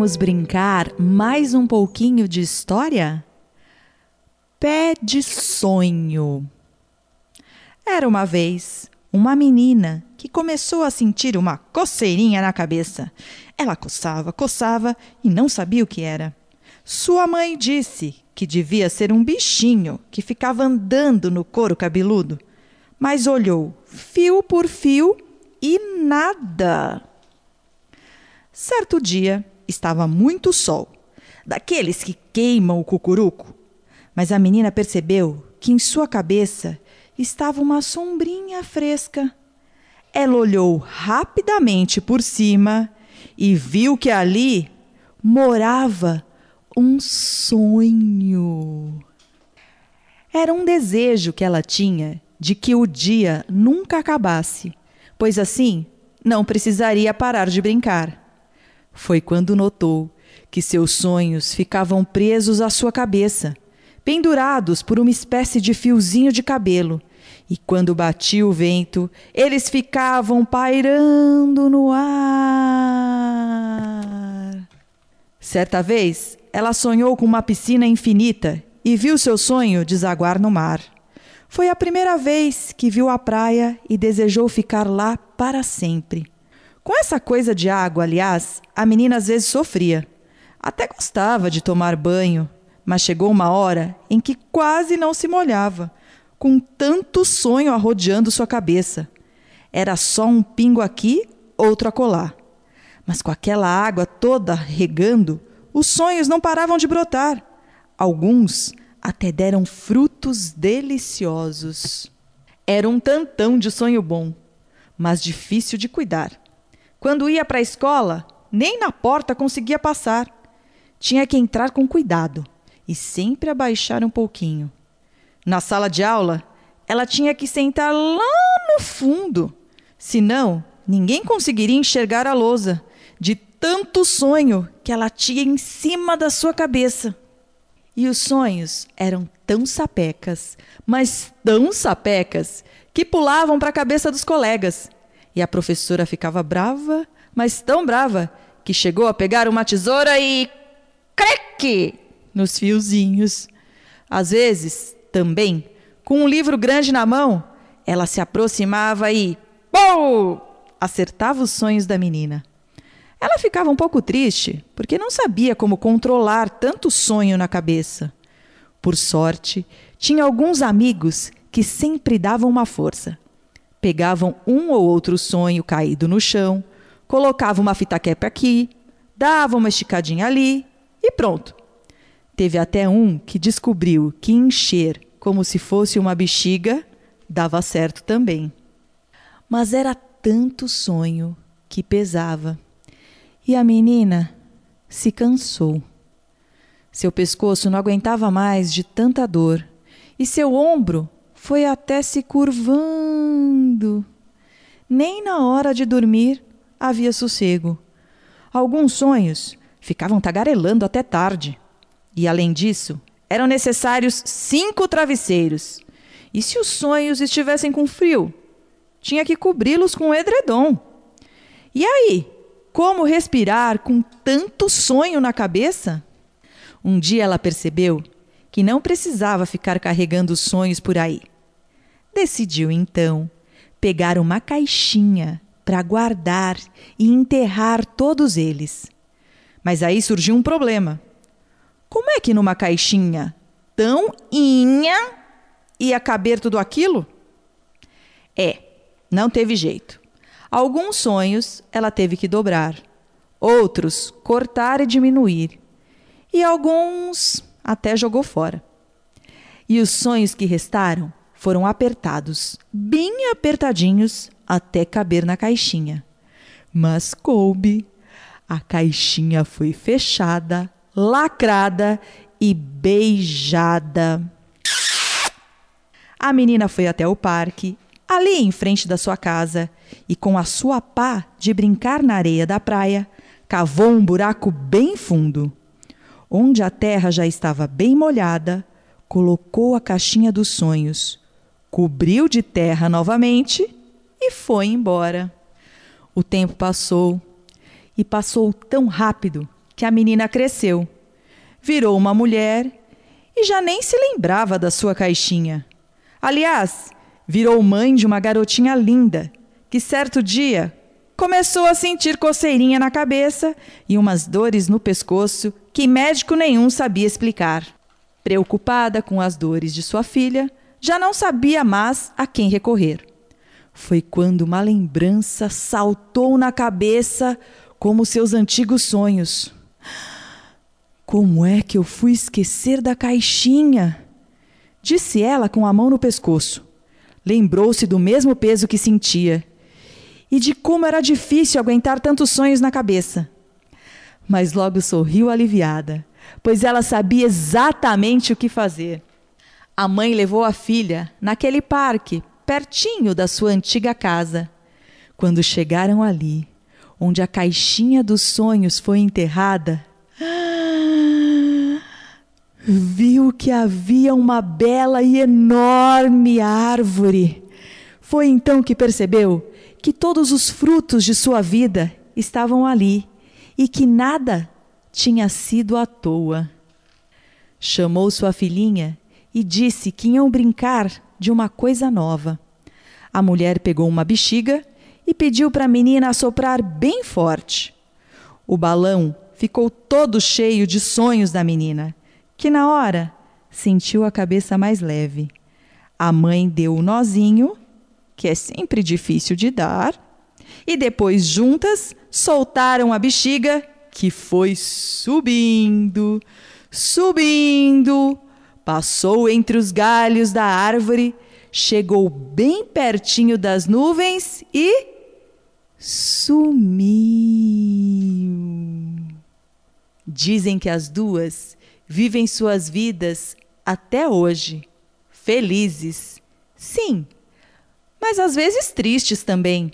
Vamos brincar mais um pouquinho de história? Pé de sonho. Era uma vez uma menina que começou a sentir uma coceirinha na cabeça. Ela coçava, coçava e não sabia o que era. Sua mãe disse que devia ser um bichinho que ficava andando no couro cabeludo, mas olhou fio por fio e nada. Certo dia, estava muito sol, daqueles que queimam o cucuruco. Mas a menina percebeu que em sua cabeça estava uma sombrinha fresca. Ela olhou rapidamente por cima e viu que ali morava um sonho. Era um desejo que ela tinha de que o dia nunca acabasse, pois assim não precisaria parar de brincar. Foi quando notou que seus sonhos ficavam presos à sua cabeça, pendurados por uma espécie de fiozinho de cabelo. E quando batia o vento, eles ficavam pairando no ar. Certa vez, ela sonhou com uma piscina infinita e viu seu sonho desaguar no mar. Foi a primeira vez que viu a praia e desejou ficar lá para sempre. Com essa coisa de água, aliás, a menina às vezes sofria. Até gostava de tomar banho, mas chegou uma hora em que quase não se molhava, com tanto sonho arrodeando sua cabeça. Era só um pingo aqui, outro acolá. Mas com aquela água toda regando, os sonhos não paravam de brotar. Alguns até deram frutos deliciosos. Era um tantão de sonho bom, mas difícil de cuidar. Quando ia para a escola, nem na porta conseguia passar. Tinha que entrar com cuidado e sempre abaixar um pouquinho. Na sala de aula, ela tinha que sentar lá no fundo, senão ninguém conseguiria enxergar a lousa de tanto sonho que ela tinha em cima da sua cabeça. E os sonhos eram tão sapecas, mas tão sapecas, que pulavam para a cabeça dos colegas e a professora ficava brava, mas tão brava, que chegou a pegar uma tesoura e. creque! nos fiozinhos. Às vezes, também, com um livro grande na mão, ela se aproximava e. Pou! acertava os sonhos da menina. Ela ficava um pouco triste, porque não sabia como controlar tanto sonho na cabeça. Por sorte, tinha alguns amigos que sempre davam uma força pegavam um ou outro sonho caído no chão, colocavam uma fita cap aqui, davam uma esticadinha ali e pronto. Teve até um que descobriu que encher como se fosse uma bexiga dava certo também. Mas era tanto sonho que pesava. E a menina se cansou. Seu pescoço não aguentava mais de tanta dor e seu ombro foi até se curvando. Nem na hora de dormir havia sossego. Alguns sonhos ficavam tagarelando até tarde. E, além disso, eram necessários cinco travesseiros. E se os sonhos estivessem com frio? Tinha que cobri-los com edredom. E aí, como respirar com tanto sonho na cabeça? Um dia ela percebeu que não precisava ficar carregando sonhos por aí. Decidiu então pegar uma caixinha para guardar e enterrar todos eles. Mas aí surgiu um problema. Como é que numa caixinha tão inha ia caber tudo aquilo? É, não teve jeito. Alguns sonhos ela teve que dobrar, outros cortar e diminuir, e alguns até jogou fora. E os sonhos que restaram foram apertados, bem apertadinhos, até caber na caixinha. Mas coube. A caixinha foi fechada lacrada e beijada. A menina foi até o parque, ali em frente da sua casa, e com a sua pá de brincar na areia da praia, cavou um buraco bem fundo. Onde a terra já estava bem molhada, colocou a caixinha dos sonhos, cobriu de terra novamente e foi embora. O tempo passou e passou tão rápido que a menina cresceu, virou uma mulher e já nem se lembrava da sua caixinha. Aliás, virou mãe de uma garotinha linda que certo dia começou a sentir coceirinha na cabeça e umas dores no pescoço que médico nenhum sabia explicar. Preocupada com as dores de sua filha, já não sabia mais a quem recorrer. Foi quando uma lembrança saltou na cabeça como seus antigos sonhos. Como é que eu fui esquecer da caixinha? Disse ela com a mão no pescoço. Lembrou-se do mesmo peso que sentia e de como era difícil aguentar tantos sonhos na cabeça. Mas logo sorriu aliviada, pois ela sabia exatamente o que fazer. A mãe levou a filha naquele parque, pertinho da sua antiga casa. Quando chegaram ali, onde a caixinha dos sonhos foi enterrada, viu que havia uma bela e enorme árvore. Foi então que percebeu que todos os frutos de sua vida estavam ali e que nada tinha sido à toa. Chamou sua filhinha e disse que iam brincar de uma coisa nova. A mulher pegou uma bexiga e pediu para a menina assoprar bem forte. O balão ficou todo cheio de sonhos da menina, que na hora sentiu a cabeça mais leve. A mãe deu o um nozinho que é sempre difícil de dar, e depois juntas soltaram a bexiga, que foi subindo, subindo, passou entre os galhos da árvore, chegou bem pertinho das nuvens e sumiu. Dizem que as duas vivem suas vidas até hoje, felizes. Sim, mas às vezes tristes também.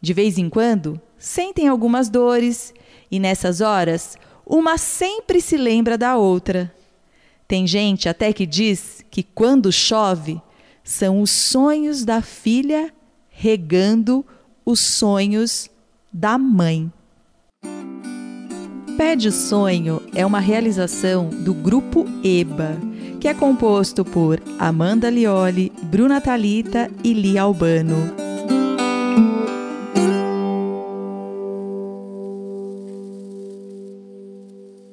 De vez em quando, sentem algumas dores e nessas horas, uma sempre se lembra da outra. Tem gente até que diz que quando chove, são os sonhos da filha regando os sonhos da mãe. Pé de Sonho é uma realização do Grupo EBA que é composto por Amanda Lioli, Bruna Talita e Lia Albano.